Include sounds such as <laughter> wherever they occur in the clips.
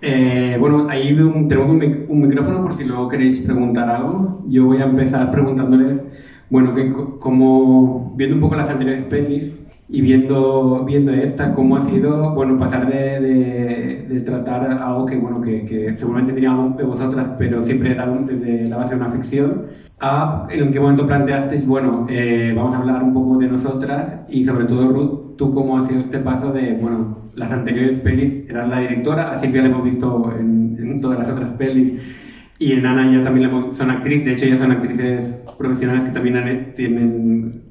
Eh, bueno, ahí tenemos un, micrófono por si luego queréis preguntar algo. Yo voy a empezar preguntándoles, bueno, que como viendo un poco las anteriores pelis, y viendo, viendo esta, cómo ha sido, bueno, pasar de, de, tratar algo que, bueno, que, que seguramente tenía algo de vosotras, pero siempre era desde la base de una ficción, a en qué momento planteasteis, bueno, eh, vamos a hablar un poco de nosotras y sobre todo, Ruth, tú cómo ha sido este paso de, bueno, las anteriores pelis, eras la directora, que ya la hemos visto en, en todas las otras pelis, y en Ana ya también son actrices, de hecho ya son actrices profesionales que también tienen,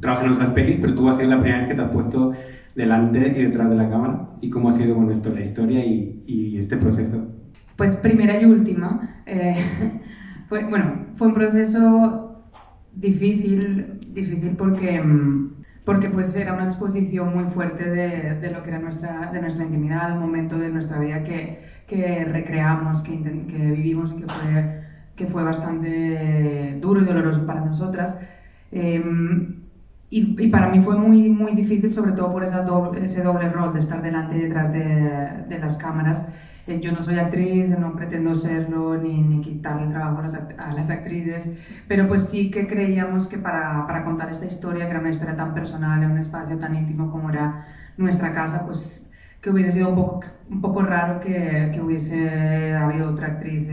trabajan en otras pelis, pero tú has sido la primera vez que te has puesto delante y detrás de la cámara. ¿Y cómo ha sido bueno, esto, la historia y, y este proceso? Pues primera y última. Eh, <laughs> fue, bueno, fue un proceso difícil, difícil porque, porque pues era una exposición muy fuerte de, de lo que era nuestra, de nuestra intimidad, un momento de nuestra vida que, que recreamos, que, que vivimos y que fue, que fue bastante duro y doloroso para nosotras. Em, y, y, para mí fue muy, muy difícil, sobre todo por esa doble, ese doble rol de estar delante y detrás de, de las cámaras. Eh, yo no soy actriz, no pretendo serlo, ni, ni quitarle el trabajo a las, a las, actrices, pero pues sí que creíamos que para, para, contar esta historia, que era una historia tan personal, en un espacio tan íntimo como era nuestra casa, pues que hubiese sido un poco, un poco raro que, que hubiese habido otra actriz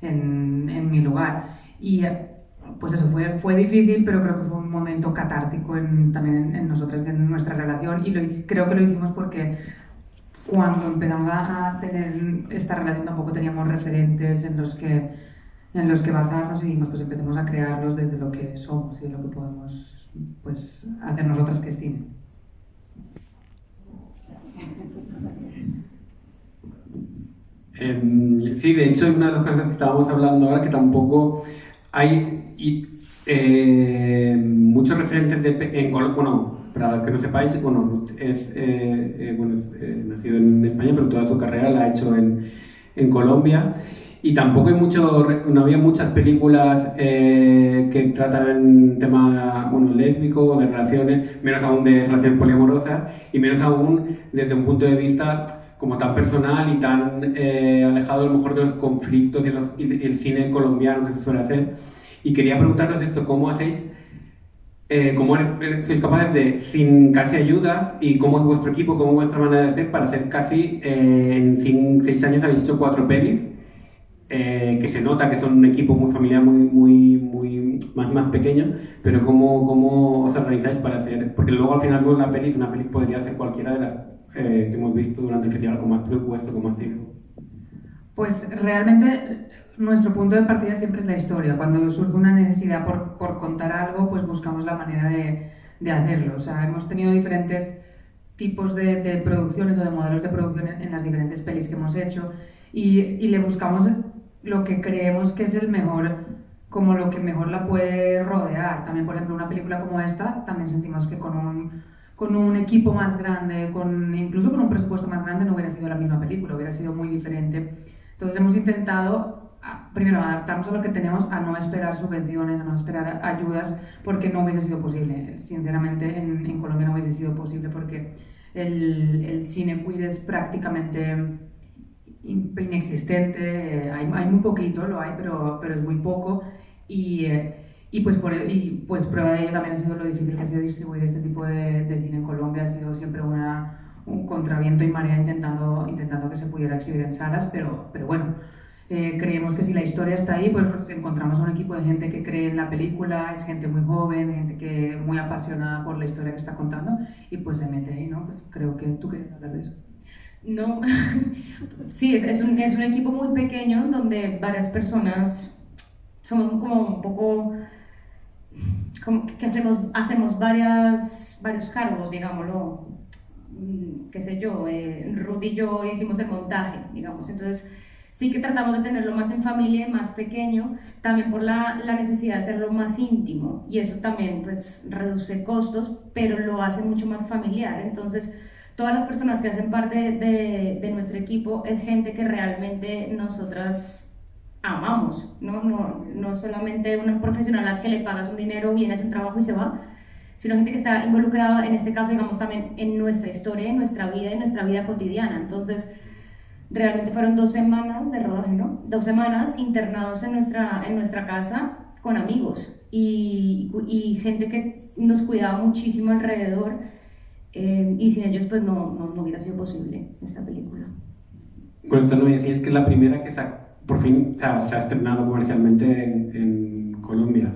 en, en mi lugar. Y pues eso, fue, fue difícil, pero creo que fue un momento catártico en, también en, nosotras, en nuestra relación, y creo que lo hicimos porque cuando empezamos a, tener esta relación tampoco teníamos referentes en los que, en los que basarnos y dijimos, pues empecemos a crearlos desde lo que somos y lo que podemos pues, hacer nosotras que estimen. Em, sí, de hecho, una de las cosas que estábamos hablando ahora que tampoco hay eh, muchos referentes de, en bueno, para los que no sepáis, bueno, es, eh, eh, bueno, es nacido en España, pero toda su carrera la ha hecho en, en Colombia. Y tampoco hay mucho, no había muchas películas que tratan tema bueno, lésbico, de relaciones, menos aún de relaciones poliamorosas, y menos aún desde un punto de vista como tan personal y tan eh, alejado a lo mejor de los conflictos y, el cine colombiano que se suele hacer. Y quería preguntaros esto, ¿cómo hacéis, eh, cómo eh, sois capaces de, sin casi ayudas, y cómo es vuestro equipo, cómo es vuestra manera de hacer para hacer casi, en cinco, seis años habéis hecho cuatro pelis, que se nota que son un equipo muy familiar, muy, muy, muy más, más pequeño, pero ¿cómo, cómo os organizáis para hacer? Porque luego al final una peli, una peli podría ser cualquiera de las eh, que hemos visto durante el festival con más presupuesto, con más tiempo? Pues realmente nuestro punto de partida siempre es la historia. Cuando surge una necesidad por, por contar algo, pues buscamos la manera de, de, hacerlo. O sea, hemos tenido diferentes tipos de, de producciones o de modelos de producción en, en, las diferentes pelis que hemos hecho y, y le buscamos lo que creemos que es el mejor como lo que mejor la puede rodear. También, por ejemplo, una película como esta, también sentimos que con un con un equipo más grande, con, incluso con un presupuesto más grande, no hubiera sido la misma película, hubiera sido muy diferente. Entonces hemos intentado, primero, adaptarnos a lo que tenemos, a no esperar subvenciones, a no esperar ayudas, porque no hubiese sido posible. Sinceramente, en, en Colombia no hubiese sido posible porque el, el cine queer es prácticamente inexistente, eh, hay, hay, muy poquito, lo hay, pero, pero es muy poco. Y, eh, y pues, por, y pues prueba de ello también ha sido lo difícil que ha sido distribuir este tipo de, de cine en Colombia. Ha sido siempre una, un contraviento y marea intentando, intentando que se pudiera exhibir en salas, pero, pero bueno, eh, creemos que si la historia está ahí, pues encontramos un equipo de gente que cree en la película, es gente muy joven, gente que muy apasionada por la historia que está contando y pues se mete ahí, ¿no? Pues creo que tú quieres hablar de eso. No, <laughs> sí, es, es, un, es un equipo muy pequeño donde varias personas son como un poco como que hacemos, hacemos varias, varios cargos, digámoslo, mm, qué sé yo, eh, Rudy y yo hicimos el montaje, digamos, entonces sí que tratamos de tenerlo más en familia, más pequeño, también por la, la, necesidad de hacerlo más íntimo. Y eso también pues reduce costos, pero lo hace mucho más familiar, entonces todas las personas que hacen parte de, de nuestro equipo es gente que realmente nosotras amamos, ¿no? No, no solamente una profesional al que le pagas un dinero, viene, hace un trabajo y se va, sino gente que está involucrada, en este caso, digamos, también en nuestra historia, en nuestra vida, en nuestra vida cotidiana. Entonces, realmente fueron dos semanas de rodaje, ¿no? Dos semanas internados en nuestra, en nuestra casa con amigos y, y gente que nos cuidaba muchísimo alrededor eh, y sin ellos pues no, no, no, hubiera sido posible esta película. Bueno, esta no es que es la primera que por fin se ha, se ha estrenado comercialmente en, Colombia.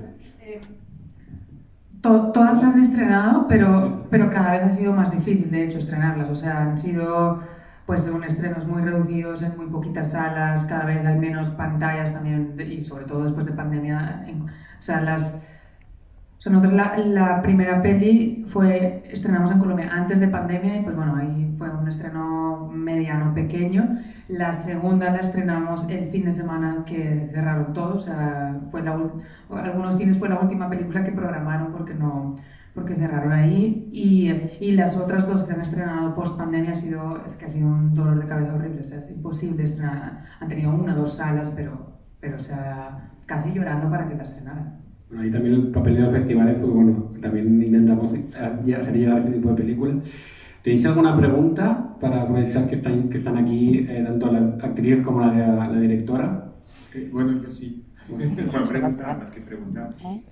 To, todas se han estrenado, pero, pero cada vez ha sido más difícil, de hecho, estrenarlas. O sea, han sido pues estrenos muy reducidos en muy poquitas salas, cada vez hay menos pantallas también y sobre todo después de pandemia, o sea, las o sea, la, la, primera peli fue, estrenamos en Colombia antes de pandemia y pues bueno, ahí fue un estreno mediano, pequeño. La segunda la estrenamos el fin de semana que cerraron todos, o sea, fue la, algunos cines fue la última película que programaron porque no, porque cerraron ahí y, y, las otras dos que han estrenado post pandemia ha sido, es que ha sido un dolor de cabeza horrible, o sea, es imposible estrenar, han tenido una o dos salas, pero, pero o sea, casi llorando para que la estrenaran. Bueno, ahí también el papel de los festivales, pues bueno, también intentamos hacer llegar este tipo de películas. ¿Tenéis alguna pregunta para aprovechar que están, que están aquí eh, tanto la actriz como la, la, la directora? Eh, bueno, yo sí. Una <laughs> pregunta, más que pregunta.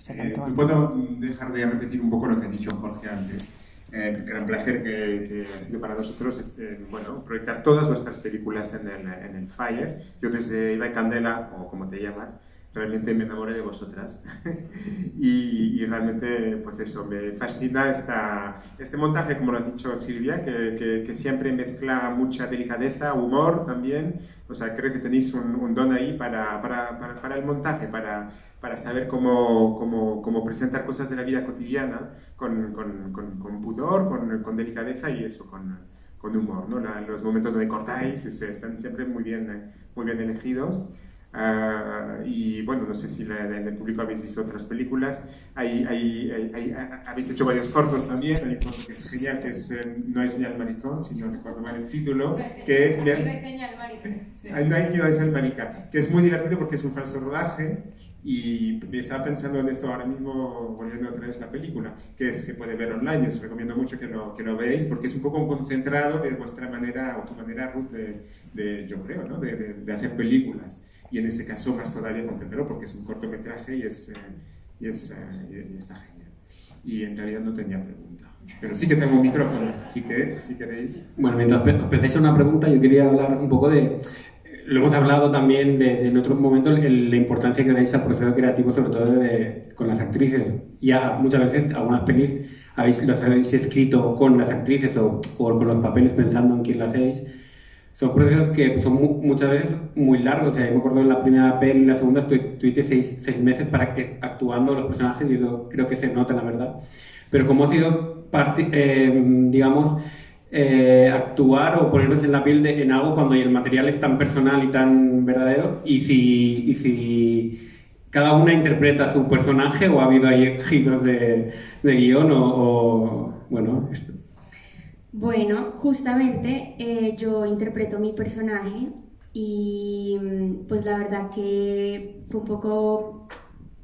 Eh, no puedo dejar de repetir un poco lo que ha dicho Jorge antes. Eh, gran placer que, que, ha sido para nosotros este, bueno, proyectar todas vuestras películas en el, en el Fire. Yo desde Iba Candela, o como te llamas, realmente me enamoré de vosotras. <laughs> y, y, realmente, pues eso, me fascina esta, este montaje, como lo has dicho Silvia, que, que, que, siempre mezcla mucha delicadeza, humor también. O sea, creo que tenéis un, un don ahí para, para, para, para, el montaje, para, para saber cómo, cómo, cómo, presentar cosas de la vida cotidiana con, con, con, con pudor, con, delicadeza y eso, con humor. ¿no? La, los momentos donde cortáis están siempre muy bien, muy bien elegidos. Uh, y bueno, no sé si en el público habéis visto otras películas. Hay, hay, hay, habéis hecho varios cortos también. Hay un corto que es genial, que es eh, No hay señal maricón, si no recuerdo mal el título. Que, no hay señal maricón. Sí. No hay señal marica. Que es muy divertido porque es un falso rodaje. Y me estaba pensando en esto ahora mismo, volviendo otra vez la película, que se puede ver online. Os recomiendo mucho que lo, que lo veáis porque es un poco un concentrado de vuestra manera, o tu manera, Ruth, de, de yo creo, ¿no? de, de, de hacer películas y en este caso más todavía concentrado porque es un cortometraje y, es, eh, y, es, eh, y está genial. Y en realidad no tenía pregunta. Pero sí que tengo un micrófono, así que si queréis... Bueno, mientras os pensáis una pregunta, yo quería hablar un poco de... Lo hemos hablado también de, de en otros momentos, el, la importancia que dais al proceso creativo, sobre todo de, con las actrices. Ya muchas veces, algunas pelis, habéis, los habéis escrito con las actrices o, o con los papeles pensando en quién lo hacéis son procesos que son mu muchas veces muy largos. O sea, yo me acuerdo en la primera peli y la segunda estuviste seis, seis, meses para que, actuando los personajes y eso creo que se nota, la verdad. Pero cómo ha sido parte, eh, digamos, eh, actuar o ponernos en la piel de, en algo cuando el material es tan personal y tan verdadero y si, y si cada una interpreta su personaje o ha habido ahí giros de, de guion o, o bueno, esto. Bueno, justamente eh, yo interpreto mi personaje y mm, pues la verdad que fue un poco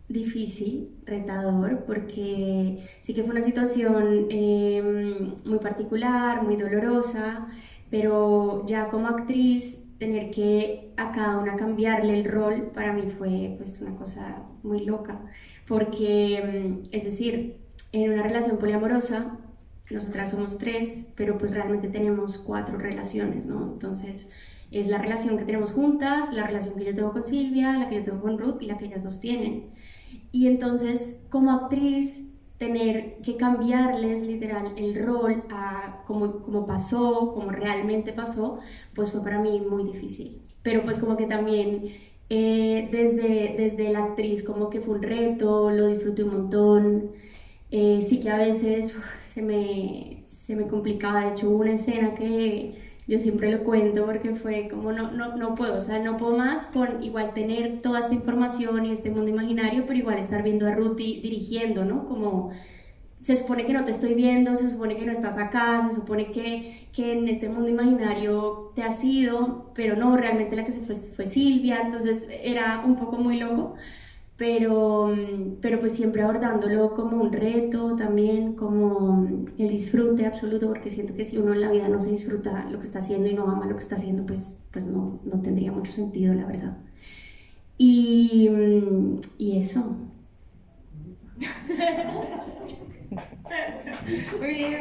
difícil, retador, porque sí que fue una situación eh, muy particular, muy dolorosa, pero ya como actriz tener que a cada una cambiarle el rol para mí fue pues una cosa muy loca, porque mm, es decir, en una relación poliamorosa nosotras somos tres, pero pues realmente tenemos cuatro relaciones, ¿no? Entonces es la relación que tenemos juntas, la relación que yo tengo con Silvia, la que yo tengo con Ruth y la que ellas dos tienen. Y entonces como actriz tener que cambiarles literal el rol a como, como pasó, como realmente pasó, pues fue para mí muy difícil. Pero pues como que también eh, desde, desde la actriz como que fue un reto, lo disfruté un montón. Eh, sí que a veces se, me, se me complicaba. De hecho, hubo una escena que yo siempre lo cuento porque fue como no, no, no puedo, o sea, no puedo más con igual tener toda esta información y este mundo imaginario, pero igual estar viendo a Ruti dirigiendo, ¿no? Como se supone que no te estoy viendo, se supone que no estás acá, se supone que, que en este mundo imaginario te has ido, pero no, realmente la que se fue fue Silvia, entonces era un poco muy loco. Pero, pero pues siempre abordándolo como un reto también, como el disfrute absoluto, porque siento que si uno en la vida no se disfruta lo que está haciendo y no ama lo que está haciendo, pues, pues no, no tendría mucho sentido, la verdad. Y, y eso. <laughs> Muy bien,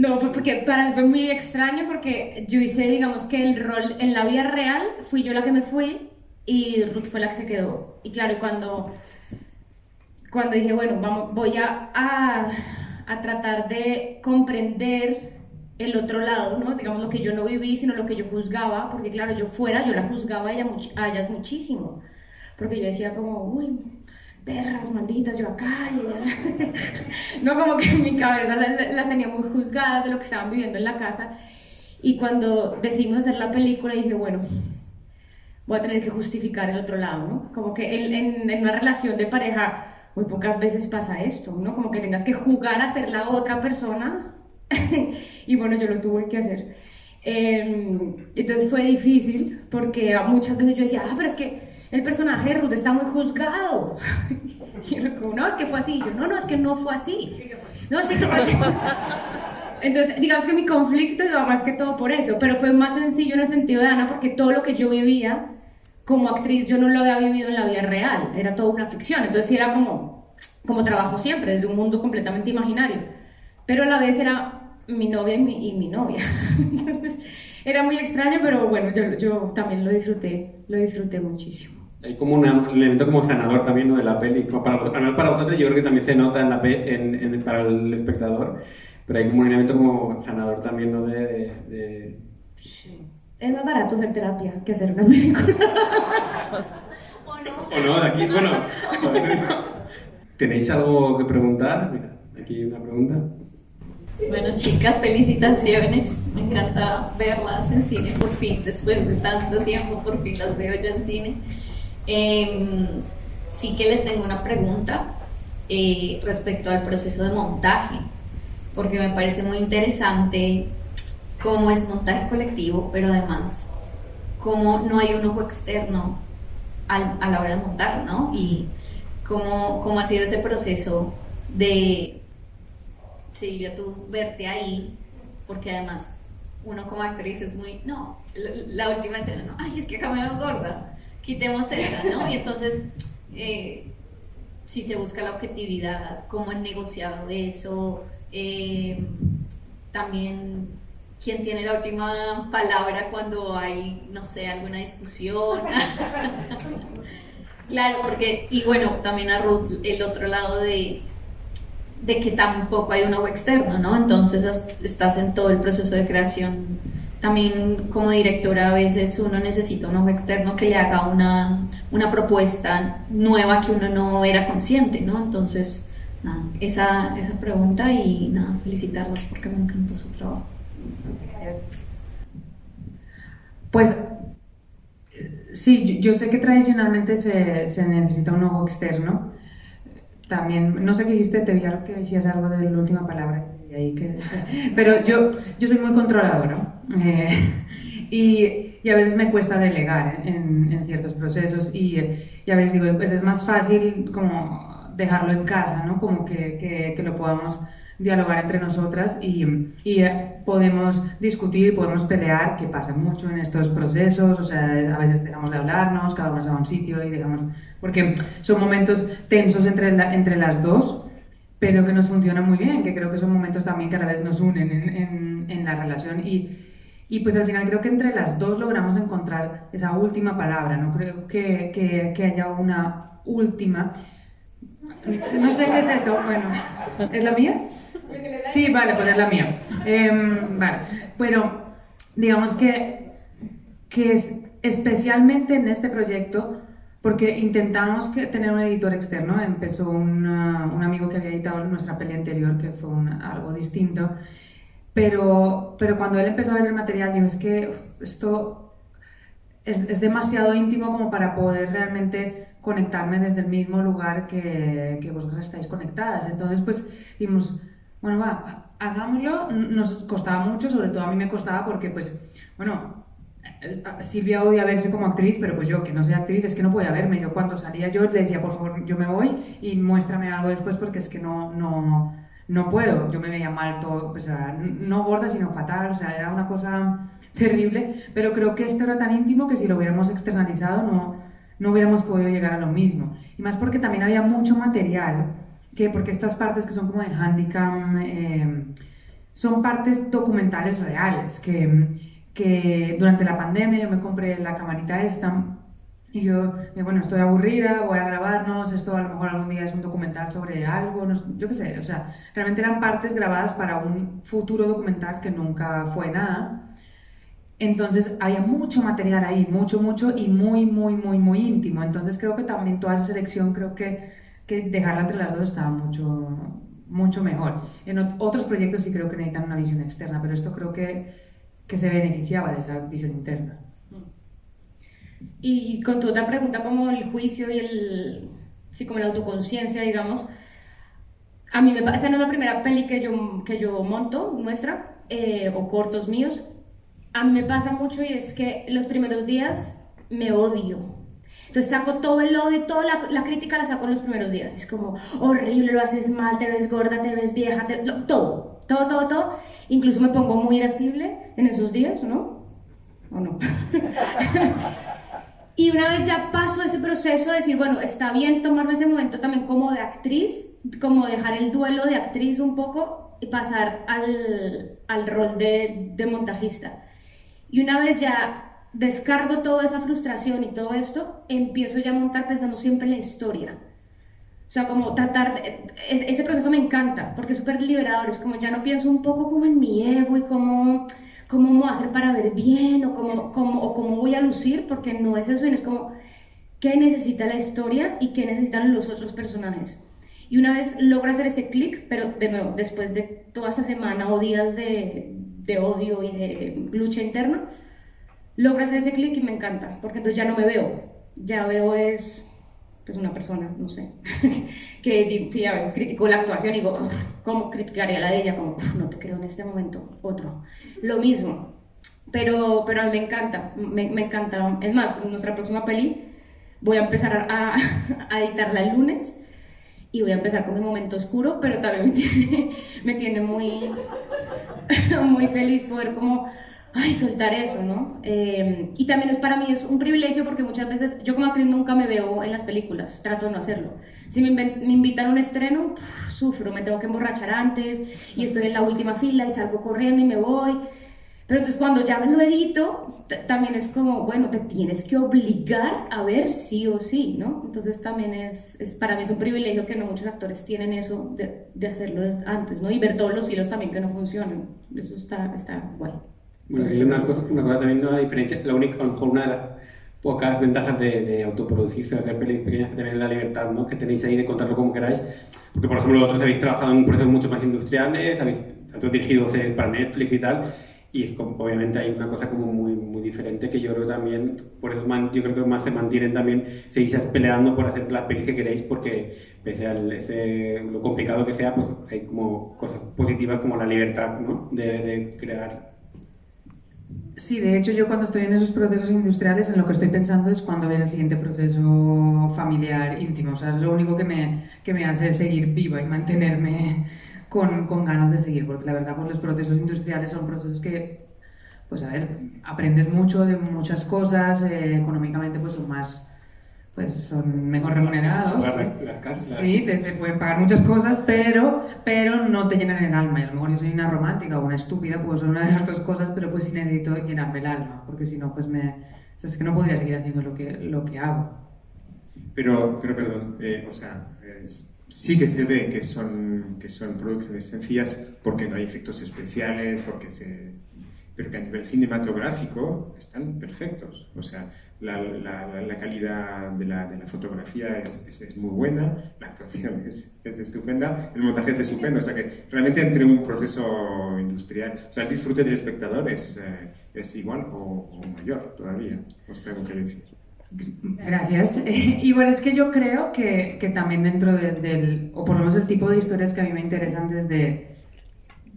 No, pues, porque para mí fue muy extraño porque yo hice, digamos que el rol en la vida real, fui yo la que me fui y Ruth fue la que se quedó. Y claro, cuando, cuando dije, bueno, vamos, voy a, a, tratar de comprender el otro lado, ¿no? Digamos lo que yo no viví, sino lo que yo juzgaba, porque claro, yo fuera, yo la juzgaba a, ella, muchísimo, porque yo decía como, uy, perras malditas, yo acá, y ellas... <laughs> no como que en mi cabeza las, tenía muy juzgadas de lo que estaban viviendo en la casa. Y cuando decidimos hacer la película dije, bueno, voy a tener que justificar el otro lado, ¿no? Como que en, en, una relación de pareja muy pocas veces pasa esto, ¿no? Como que tengas que jugar a ser la otra persona. <laughs> y bueno, yo lo tuve que hacer. Em, entonces fue difícil porque muchas veces yo decía, ah, pero es que el personaje de Ruth está muy juzgado. <laughs> y yo como, no, es que fue así. Y yo, no, no, es que no fue así. No, sí que fue así. <laughs> Entonces, digamos que mi conflicto iba más que todo por eso, pero fue más sencillo en el sentido de Ana porque todo lo que yo vivía como actriz yo no lo había vivido en la vida real, era toda una ficción, entonces sí era como, como trabajo siempre, desde un mundo completamente imaginario, pero a la vez era mi novia y mi, y mi novia. <laughs> Entonces, era muy extraño, pero bueno, yo, yo también lo disfruté, lo disfruté muchísimo hay como un elemento como sanador también ¿no? de la peli. Para, para vosotros yo creo que también se nota en la en, en, para el espectador, pero hay como un elemento como sanador también ¿no? de, de, Sí. Es más barato hacer terapia que hacer una película. <laughs> ¿O no? O no, de aquí, bueno. ¿Tenéis algo que preguntar? Mira, aquí hay una pregunta. Bueno, chicas, felicitaciones. Me encanta verlas en cine por fin, después de tanto tiempo, por fin las veo ya en cine. Em, sí que les tengo una pregunta eh, respecto al proceso de montaje, porque me parece muy interesante cómo es montaje colectivo, pero además cómo no hay un ojo externo a la hora de montar, ¿no? Y cómo, cómo ha sido ese proceso de, Silvia, tú verte ahí, porque además uno como actriz es muy, no, la última escena, no, ay, es que acá me veo gorda quitemos esa, ¿no? Y entonces, eh, si se busca la objetividad, cómo han negociado eso, eh, también quién tiene la última palabra cuando hay, no sé, alguna discusión. <laughs> claro, porque, y bueno, también a Ruth el otro lado de, de que tampoco hay un nuevo externo, ¿no? Entonces estás en todo el proceso de creación también como directora a veces uno necesita un ojo externo que le haga una, una propuesta nueva que uno no era consciente, ¿no? Entonces, nada, esa, esa pregunta y nada, felicitarlas porque me encantó su trabajo. Pues sí, yo sé que tradicionalmente se, se necesita un ojo externo. También, no sé qué dijiste, te vi que decías algo de la última palabra. pero yo, yo soy muy controladora eh, <laughs> y, y, a veces me cuesta delegar en, en ciertos procesos y, y, a veces digo, pues es más fácil como dejarlo en casa, ¿no? Como que, que, que lo podamos dialogar entre nosotras y, y, podemos discutir, podemos pelear, que pasa mucho en estos procesos, o sea, a veces dejamos de hablarnos, cada uno se va a un sitio y dejamos... porque son momentos tensos entre, entre las dos, pero que nos funcionan muy bien, que creo que son momentos también que a la vez nos unen en, en, en la relación y, y, pues al final creo que entre las dos logramos encontrar esa última palabra, no creo que, que, haya una última. No sé qué es eso, bueno, ¿es la mía? Sí, vale, pues es la mía. Em, vale, pero digamos que, que es, especialmente en este proyecto porque intentamos que, tener un editor externo. Empezó un, un amigo que había editado nuestra peli anterior, que fue algo distinto. Pero, pero cuando él empezó a ver el material, dijo, es que esto es, es, demasiado íntimo como para poder realmente conectarme desde el mismo lugar que, que vosotras estáis conectadas. Entonces, pues, dijimos, bueno, va, hagámoslo. Nos costaba mucho, sobre todo a mí me costaba porque, pues, bueno, Silvia odia verse como actriz, pero pues yo que no soy actriz es que no podía verme. Yo cuando salía yo le decía, por favor, yo me voy y muéstrame algo después porque es que no, no, no puedo. Yo me veía mal todo, o sea, no gorda sino fatal, o sea, era una cosa terrible, pero creo que esto era tan íntimo que si lo hubiéramos externalizado no, no hubiéramos podido llegar a lo mismo. Y más porque también había mucho material, que porque estas partes que son como de handicam, eh, son partes documentales reales, que que durante la pandemia yo me compré la camarita esta y yo, bueno, estoy aburrida, voy a grabarnos, esto a lo mejor algún día es un documental sobre algo, yo qué sé, o sea, realmente eran partes grabadas para un futuro documental que nunca fue nada. Entonces había mucho material ahí, mucho, mucho y muy, muy, muy, muy íntimo. Entonces creo que también toda esa selección, creo que, que dejarla entre las dos estaba mucho, mucho mejor. En otros proyectos sí creo que necesitan una visión externa, pero esto creo que que se beneficiaba de esa visión interna. Y con tu otra pregunta, como el juicio y el, sí, como la autoconciencia, digamos, a mí me esta no es la primera peli que yo, que yo monto, nuestra, eh, o cortos míos. A mí me pasa mucho y es que los primeros días me odio. Entonces saco todo el odio y toda la, la, crítica la saco en los primeros días. Es como horrible, lo haces mal, te ves gorda, te ves vieja, todo, todo, todo, todo. Incluso me pongo muy irascible en esos días, ¿no? ¿O no? <laughs> y una vez ya paso ese proceso de decir, bueno, está bien tomarme ese momento también como de actriz, como dejar el duelo de actriz un poco y pasar al, al rol de, de montajista. Y una vez ya descargo toda esa frustración y todo esto, empiezo ya a montar pensando siempre en la historia o sea, como tratar, de, ese proceso me encanta, porque es súper liberador, es como ya no pienso un poco como en mi ego y cómo, cómo voy a hacer para ver bien o cómo, cómo, o cómo voy a lucir, porque no es eso, es como qué necesita la historia y qué necesitan los otros personajes. Y una vez logro hacer ese clic, pero de nuevo, después de toda esta semana o días de, de odio y de lucha interna, logro hacer ese clic y me encanta, porque entonces ya no me veo, ya veo es es una persona, no sé, <laughs> que sí, a veces critico la actuación y digo, ¿cómo criticaría la de ella? Como, no te creo en este momento, otro. Lo mismo, pero, pero a mí me encanta, me, encanta. Es más, nuestra próxima peli voy a empezar a, <laughs> a, editarla el lunes y voy a empezar con mi momento oscuro, pero también me tiene, <laughs> me tiene muy, muy feliz poder como ay, soltar eso, ¿no? Eh, y también es, para mí es un privilegio porque muchas veces yo como actriz nunca me veo en las películas, trato de no hacerlo. Si me, me invitan a un estreno, sufro, me tengo que emborrachar antes y estoy en la última fila y salgo corriendo y me voy. Pero entonces cuando ya me lo edito, también es como, bueno, te tienes que obligar a ver sí o sí, ¿no? Entonces también es, es para mí es un privilegio que no muchos actores tienen eso de, de hacerlo antes, ¿no? Y ver todos los hilos también que no funcionan. Eso está, está guay. Hay una cosa, una cosa también, una diferencia, la única, a lo mejor una de las pocas ventajas de, de autoproducirse, hacer pelis pequeñas, que tenéis la libertad ¿no? que tenéis ahí de contarlo como queráis. Porque, por ejemplo, vosotros habéis trabajado en procesos mucho más industriales, habéis dirigido series para Netflix y tal, y es como, obviamente hay una cosa como muy, muy diferente que yo creo también, por eso man, yo creo que más se mantienen también, seguís peleando por hacer las pelis que queréis, porque pese a ese, lo complicado que sea, pues hay como cosas positivas como la libertad ¿no? de, de crear Sí, de hecho yo cuando estoy en esos procesos industriales en lo que estoy pensando es cuando viene el siguiente proceso familiar íntimo. O sea, es lo único que me, que me hace seguir viva y mantenerme con, con ganas de seguir, porque la verdad pues los procesos industriales son procesos que, pues a ver, aprendes mucho de muchas cosas, eh, económicamente pues son más pues son mejor remunerados. sí, te, pueden pagar muchas cosas, pero, pero no te llenan el alma. Y a lo mejor yo soy una romántica o una estúpida, pues son una de las dos cosas, pero pues sí necesito llenarme el alma, porque si no, pues me... es que no podría seguir haciendo lo que, lo que hago. Pero, pero perdón, eh, o sea, sí que se ve que son, que son producciones sencillas porque no hay efectos especiales, porque se pero que a nivel cinematográfico están perfectos. O sea, la, la, la calidad de la, de la fotografía es, es, muy buena, la actuación <laughs> es, es, estupenda, el montaje es estupendo. O sea, que realmente entre un proceso industrial, o sea, el disfrute del espectador es, eh, es igual o, o, mayor todavía, os tengo que decir. Gracias. <laughs> y bueno, es que yo creo que, que también dentro del, o por lo menos el tipo de historias que a mí me interesan desde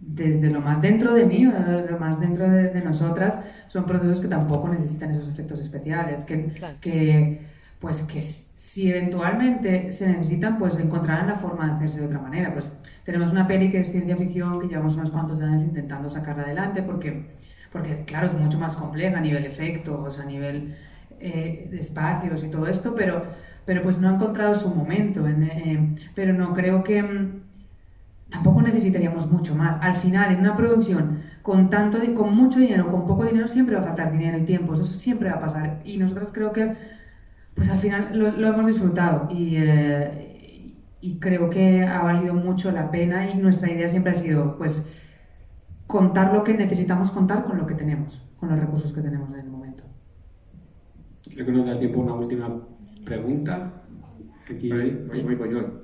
desde lo más dentro de mí, lo más dentro de, nosotras, son procesos que tampoco necesitan esos efectos especiales, que, que pues que si eventualmente se necesitan, pues encontrarán la forma de hacerse de otra manera. Pues tenemos una peli que es ciencia ficción que llevamos unos cuantos años intentando sacarla adelante porque, porque claro, es mucho más compleja a nivel efectos, a nivel eh, de espacios y todo esto, pero, pero pues no ha encontrado su momento. En, pero no creo que mm, tampoco necesitaríamos mucho más. Al final, en una producción con tanto, con mucho dinero, con poco dinero, siempre va a faltar dinero y tiempo. Eso siempre va a pasar. Y nosotros creo que pues al final lo, hemos disfrutado eh, y, creo que ha valido mucho la pena y nuestra idea siempre ha sido pues contar lo que necesitamos contar con lo que tenemos, con los recursos que tenemos en el momento. Creo que nos da tiempo una última pregunta. Aquí, voy, voy, voy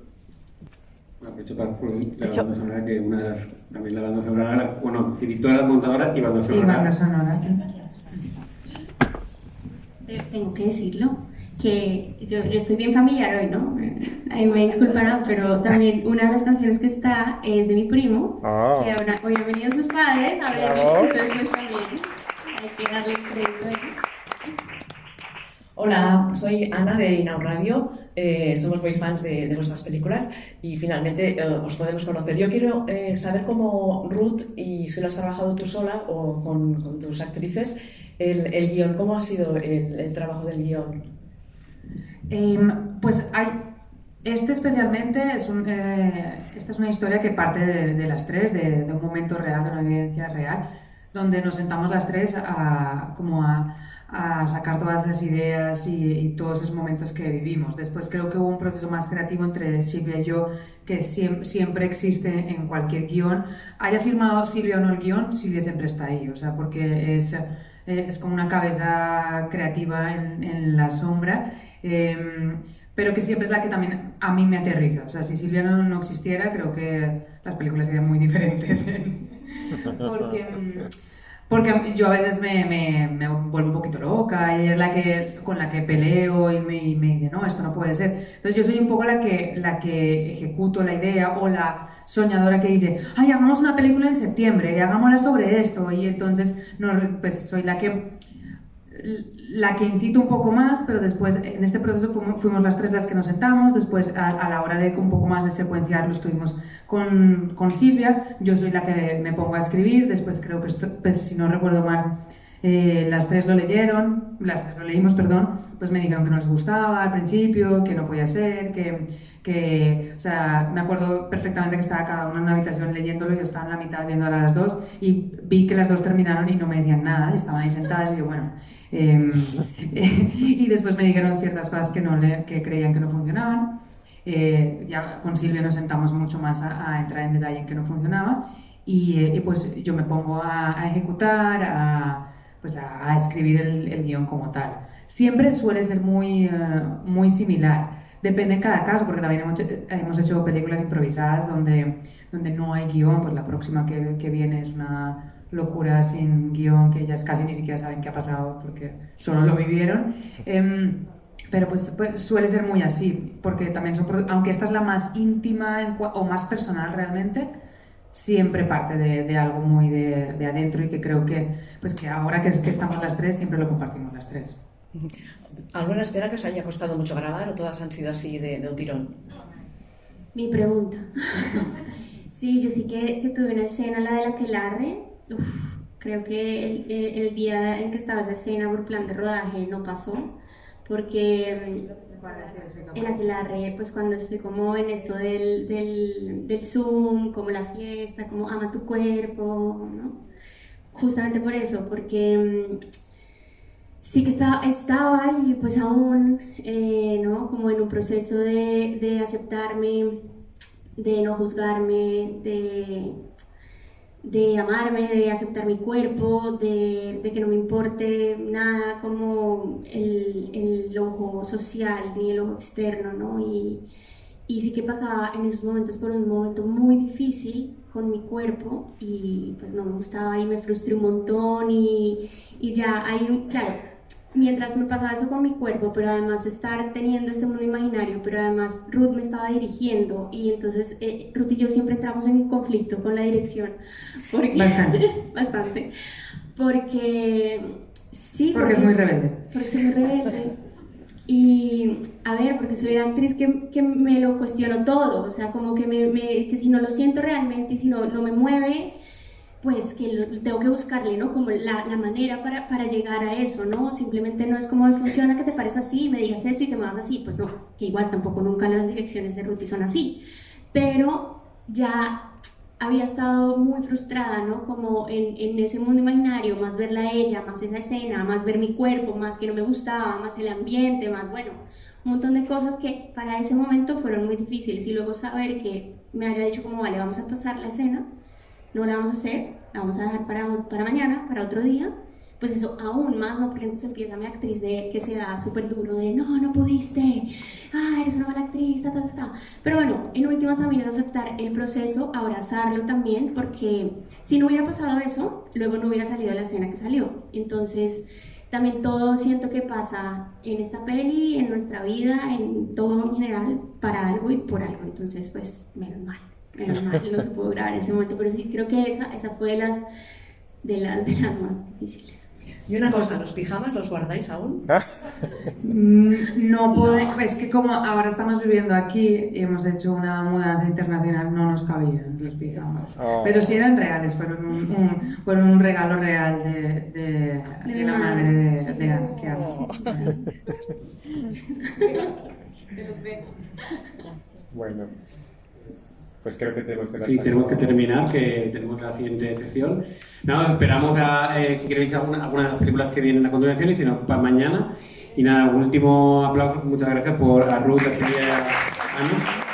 yo. Aprovecho para la banda sonora, que una de las, también la banda sonora, bueno, editora, montadora y banda sonora. Y banda sonora, sí. Tengo que decirlo que yo, yo, estoy bien familiar hoy, ¿no? <laughs> Ahí me disculparán, pero también una de las canciones que está es de mi primo, ah. que ahora, hoy han venido sus padres a verme, entonces pues también hay que darle crédito Hola, soy Ana de Inau Radio, eh, somos muy fans de, de, vuestras películas y finalmente eh, os podemos conocer. Yo quiero eh, saber cómo Ruth, y si lo has trabajado tú sola o con, con tus actrices, el, el, guion, ¿cómo ha sido el, el trabajo del guion? Em, pues hay, este especialmente es, un, eh, esta es una historia que parte de, las tres, de, un momento real, de una evidencia real, donde nos sentamos las tres a, como a, sacar todas las ideas y, todos esos momentos que vivimos. Después creo que hubo un proceso más creativo entre Silvia y yo que siempre, existe en cualquier guion. Haya firmado Silvia o no el guion, Silvia siempre está ahí, o sea, porque es, es como una cabeza creativa en, la sombra Em, pero que siempre es la que también a mí me aterriza. O sea, si Silvia no, existiera, creo que las películas serían muy <laughs> diferentes. porque, porque yo a veces me, me, vuelvo un poquito loca y es la que, con la que peleo y me, me, dice, no, esto no puede ser. Entonces yo soy un poco la que, la que ejecuto la idea o la soñadora que dice, ay, hagamos una película en septiembre y hagámosla sobre esto. Y entonces no, pues soy la que la que incito un poco más, pero después en este proceso fuimos, las tres las que nos sentamos, después a, la hora de un poco más de secuenciar lo estuvimos con, con, Silvia, yo soy la que me pongo a escribir, después creo que, pues, si no recuerdo mal, eh, las tres lo leyeron, las tres lo leímos, perdón, pues me dijeron que no les gustaba al principio, que no podía ser, que, que, o sea, me acuerdo perfectamente que estaba cada una en una habitación leyéndolo, yo estaba en la mitad viendo a las dos y vi que las dos terminaron y no me decían nada, estaban ahí sentadas y yo, bueno, em, <laughs> y después me dijeron ciertas cosas que, no le, que creían que no funcionaban. Eh, ya con Silvia nos sentamos mucho más a, entrar en detalle en que no funcionaba y, eh, pues yo me pongo a, ejecutar, a, pues a, escribir el, el, guion como tal. Siempre suele ser muy, eh, muy similar. Depende de cada caso, porque también hemos, hemos, hecho películas improvisadas donde, donde no hay guion, pues la próxima que, que viene es una locura sin guion que ellas casi ni siquiera saben qué ha pasado porque solo lo vivieron. Em, pero pues, pues, suele ser muy así, porque también aunque esta es la más íntima o más personal realmente, siempre parte de, de algo muy de, de, adentro y que creo que, pues que ahora que, que estamos las tres, siempre lo compartimos las tres. ¿Alguna escena que os haya costado mucho grabar o todas han sido así de, un tirón? Mi pregunta. <laughs> sí, yo sí que, que, tuve una escena, la de la que larre. creo que el, el, día en que estaba esa escena por plan de rodaje no pasó, porque en Aquelarre, pues cuando estoy como en esto del, del, del, Zoom, como la fiesta, como ama tu cuerpo, ¿no? Justamente por eso, porque mm, sí que estaba, estaba y pues aún, eh, ¿no? Como en un proceso de, de, aceptarme, de no juzgarme, de, de amarme, de aceptar mi cuerpo, de, que no me importe nada como el, el, ojo social ni el ojo externo, ¿no? Y, y sí que pasaba en esos momentos por un momento muy difícil con mi cuerpo y pues no me gustaba y me frustré un montón y, y ya hay un, claro, mientras me pasaba eso con mi cuerpo, pero además estar teniendo este mundo imaginario, pero además Ruth me estaba dirigiendo y entonces eh, Ruth y yo siempre entramos en conflicto con la dirección. Porque, Bastante. <laughs> bastante. Porque, sí. Porque es muy rebelde. Porque soy muy rebelde. Y, a ver, porque soy una actriz que, que me lo cuestiono todo, o sea, como que, me, me- que si no lo siento realmente y si no, no me mueve, pues que tengo que buscarle, ¿no? Como la, la manera para, para llegar a eso, ¿no? Simplemente no es como "Ay, funciona que te pares así, me digas eso y te muevas así, pues no, que igual tampoco nunca las direcciones de Ruti son así, pero ya había estado muy frustrada, ¿no? Como en, en ese mundo imaginario, más verla a ella, más esa escena, más ver mi cuerpo, más que no me gustaba, más el ambiente, más, bueno, un montón de cosas que para ese momento fueron muy difíciles y luego saber que me haya dicho como, vale, vamos a pasar la escena, no la vamos a hacer, la vamos a dejar para, para mañana, para otro día, pues eso aún más, ¿no? Porque entonces empieza mi actriz de que se da súper duro de, no, no pudiste, ah, eres una mala actriz, ta, ta, ta, ta. Pero bueno, en últimas mí es aceptar el proceso, abrazarlo también, porque si no hubiera pasado eso, luego no hubiera salido la escena que salió. Entonces, también todo siento que pasa en esta peli, en nuestra vida, en todo en general, para algo y por algo. Entonces, pues, menos mal, menos mal, no se pudo grabar en ese momento, pero sí creo que esa, esa fue de las, de las, de las más difíciles. Y una cosa, ¿los pijamas los guardáis aún? Mm, No puede, es que como ahora estamos viviendo aquí y hemos hecho una mudanza internacional, no nos cabían los pijamas. Oh. Pero sí eran reales, fueron un, un- fueron un regalo real de, de, De de la madre, madre de, sí. de Ana, que amo. <laughs> Bueno, pues creo que tenemos que dar Sí, paso. tenemos que terminar, que tenemos la siguiente sesión. Nada, os esperamos a, eh, si queréis alguna, alguna de las películas que vienen a continuación y si no, para mañana. Y nada, un último aplauso, muchas gracias por a Ruth, a Silvia y a Ana.